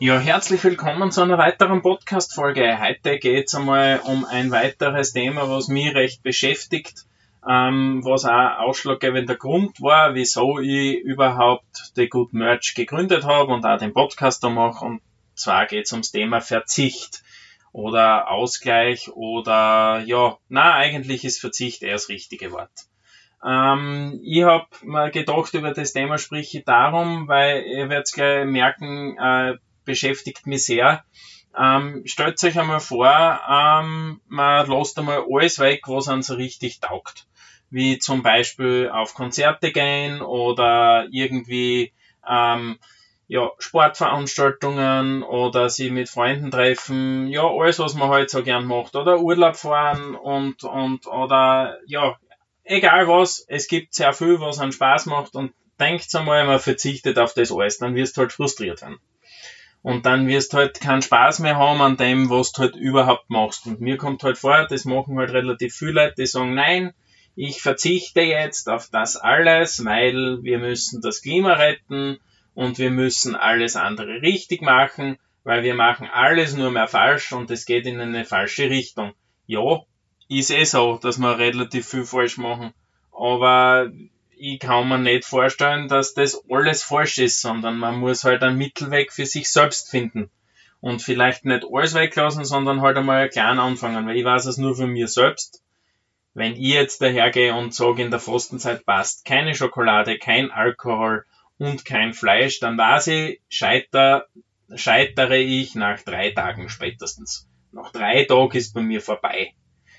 Ja, herzlich willkommen zu einer weiteren Podcast-Folge. Heute geht es einmal um ein weiteres Thema, was mich recht beschäftigt, ähm, was auch ausschlaggebender Grund war, wieso ich überhaupt The Good Merch gegründet habe und auch den Podcast da mache. Und zwar geht es ums Thema Verzicht oder Ausgleich oder ja, na eigentlich ist Verzicht eher das richtige Wort. Ähm, ich habe mir gedacht, über das Thema spreche ich darum, weil ihr werdet gleich merken, äh, beschäftigt mich sehr. Ähm, stellt euch einmal vor, ähm, man lässt einmal alles weg, was einem so richtig taugt. Wie zum Beispiel auf Konzerte gehen oder irgendwie ähm, ja, Sportveranstaltungen oder sie mit Freunden treffen, ja, alles, was man halt so gern macht, oder Urlaub fahren und, und, oder, ja, egal was, es gibt sehr viel, was einen Spaß macht und denkt einmal, man verzichtet auf das alles, dann wirst du halt frustriert werden. Und dann wirst du halt keinen Spaß mehr haben an dem, was du halt überhaupt machst. Und mir kommt halt vor, das machen halt relativ viele Leute, die sagen, nein, ich verzichte jetzt auf das alles, weil wir müssen das Klima retten und wir müssen alles andere richtig machen, weil wir machen alles nur mehr falsch und es geht in eine falsche Richtung. Ja, ist eh so, dass wir relativ viel falsch machen. Aber ich kann mir nicht vorstellen, dass das alles falsch ist, sondern man muss halt einen Mittelweg für sich selbst finden. Und vielleicht nicht alles weglassen, sondern halt einmal klein anfangen, weil ich weiß es nur für mir selbst. Wenn ich jetzt dahergehe und sage, in der Fastenzeit passt keine Schokolade, kein Alkohol und kein Fleisch, dann weiß ich, scheiter, scheitere ich nach drei Tagen spätestens. Nach drei Tagen ist bei mir vorbei.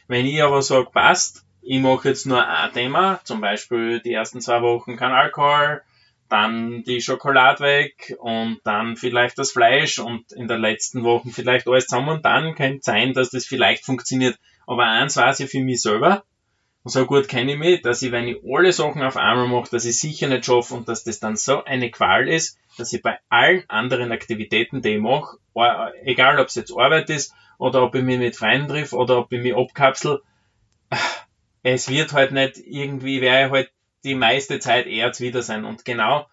Wenn ich aber sage, passt, ich mache jetzt nur ein Thema, zum Beispiel die ersten zwei Wochen kein Alkohol, dann die Schokolade weg und dann vielleicht das Fleisch und in der letzten Woche vielleicht alles zusammen und dann könnte es sein, dass das vielleicht funktioniert. Aber eins weiß ich für mich selber, und so gut kenne ich mich, dass ich, wenn ich alle Sachen auf einmal mache, dass ich sicher nicht schaffe und dass das dann so eine Qual ist, dass ich bei allen anderen Aktivitäten, die ich mache, egal ob es jetzt Arbeit ist oder ob ich mich mit Freunden triff oder ob ich mich abkapsel, es wird halt nicht irgendwie, wäre halt die meiste Zeit eher wieder sein. Und genau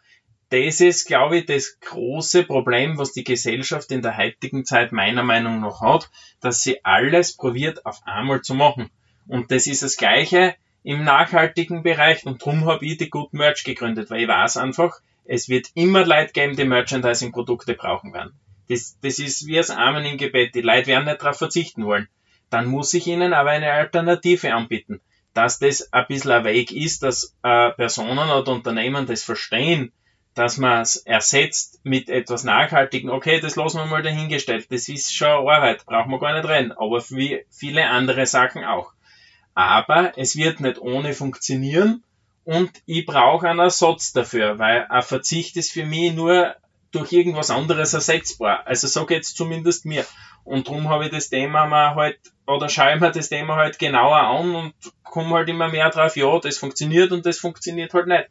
das ist, glaube ich, das große Problem, was die Gesellschaft in der heutigen Zeit meiner Meinung nach hat, dass sie alles probiert auf einmal zu machen. Und das ist das Gleiche im nachhaltigen Bereich und darum habe ich die Good Merch gegründet, weil ich weiß einfach, es wird immer Leute geben, die Merchandising-Produkte brauchen werden. Das, das ist wie das Amen im Gebet. Die Leute werden nicht darauf verzichten wollen. Dann muss ich ihnen aber eine Alternative anbieten dass das ein bisschen ein Weg ist, dass äh, Personen oder Unternehmen das verstehen, dass man es ersetzt mit etwas Nachhaltigen. Okay, das lassen wir mal dahingestellt. Das ist schon Arbeit, brauchen wir gar nicht rein. Aber wie viele andere Sachen auch. Aber es wird nicht ohne funktionieren und ich brauche einen Ersatz dafür, weil ein Verzicht ist für mich nur durch irgendwas anderes ersetzbar. Also so geht's zumindest mir. Und darum habe ich das Thema mal halt, oder schaue ich mir das Thema halt genauer an und komme halt immer mehr drauf, ja, das funktioniert und das funktioniert halt nicht.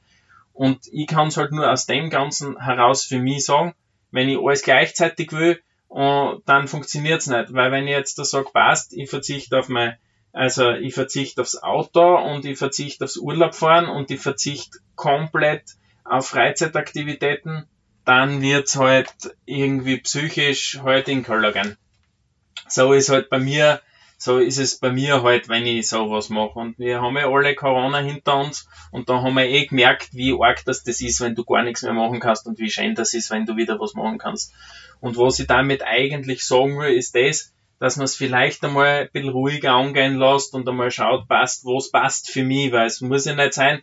Und ich kann es halt nur aus dem Ganzen heraus für mich sagen, wenn ich alles gleichzeitig will, äh, dann funktioniert's nicht. Weil wenn ich jetzt da sage, passt, ich verzichte auf mein, also ich verzichte aufs Auto und ich verzichte aufs Urlaubfahren und ich verzichte komplett auf Freizeitaktivitäten, dann wird's halt irgendwie psychisch halt in Keller gehen so ist halt bei mir, so ist es bei mir halt, wenn ich sowas mache. Und wir haben ja alle Corona hinter uns und da haben wir eh gemerkt, wie arg das, das ist, wenn du gar nichts mehr machen kannst und wie schön das ist, wenn du wieder was machen kannst. Und was ich damit eigentlich sagen will, ist das, dass man es vielleicht einmal ein bisschen ruhiger angehen lässt und einmal schaut, passt, was passt für mich, weil es muss ja nicht sein,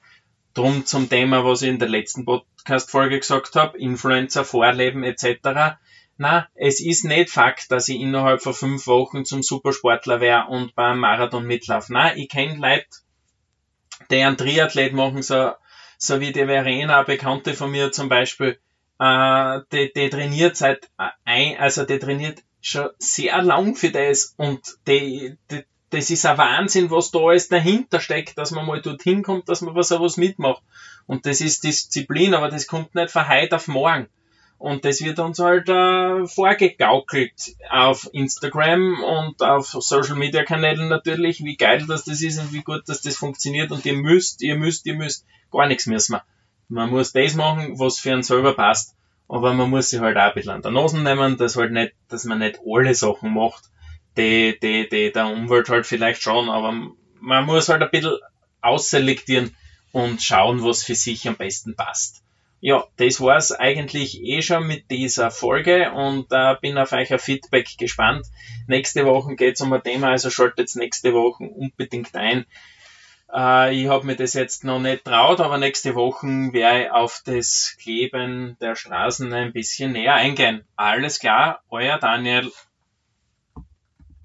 drum zum Thema, was ich in der letzten Podcast-Folge gesagt habe, Influencer, Vorleben etc na, es ist nicht Fakt, dass ich innerhalb von fünf Wochen zum Supersportler wäre und beim Marathon mitlaufe. Na, ich kenne Leute, die einen Triathlet machen, so, so wie die Verena, Bekannte von mir zum Beispiel, äh, die, die trainiert seit ein, also die trainiert schon sehr lang für das und die, die, das ist ein Wahnsinn, was da alles dahinter steckt, dass man mal dorthin kommt, dass man was sowas mitmacht. Und das ist Disziplin, aber das kommt nicht von heute auf morgen. Und das wird uns halt äh, vorgegaukelt auf Instagram und auf Social Media Kanälen natürlich, wie geil das, das ist und wie gut dass das funktioniert. Und ihr müsst, ihr müsst, ihr müsst, gar nichts müssen wir. Man muss das machen, was für einen selber passt. aber man muss sich halt auch ein bisschen an der Nase nehmen, dass halt nicht, dass man nicht alle Sachen macht, die, die, die der Umwelt halt vielleicht schon, aber man muss halt ein bisschen ausselektieren und schauen, was für sich am besten passt. Ja, das war's eigentlich eh schon mit dieser Folge und äh, bin auf euer Feedback gespannt. Nächste Woche geht's um ein Thema, also schaltet nächste Woche unbedingt ein. Äh, ich habe mir das jetzt noch nicht traut, aber nächste Woche werde ich auf das Kleben der Straßen ein bisschen näher eingehen. Alles klar, euer Daniel.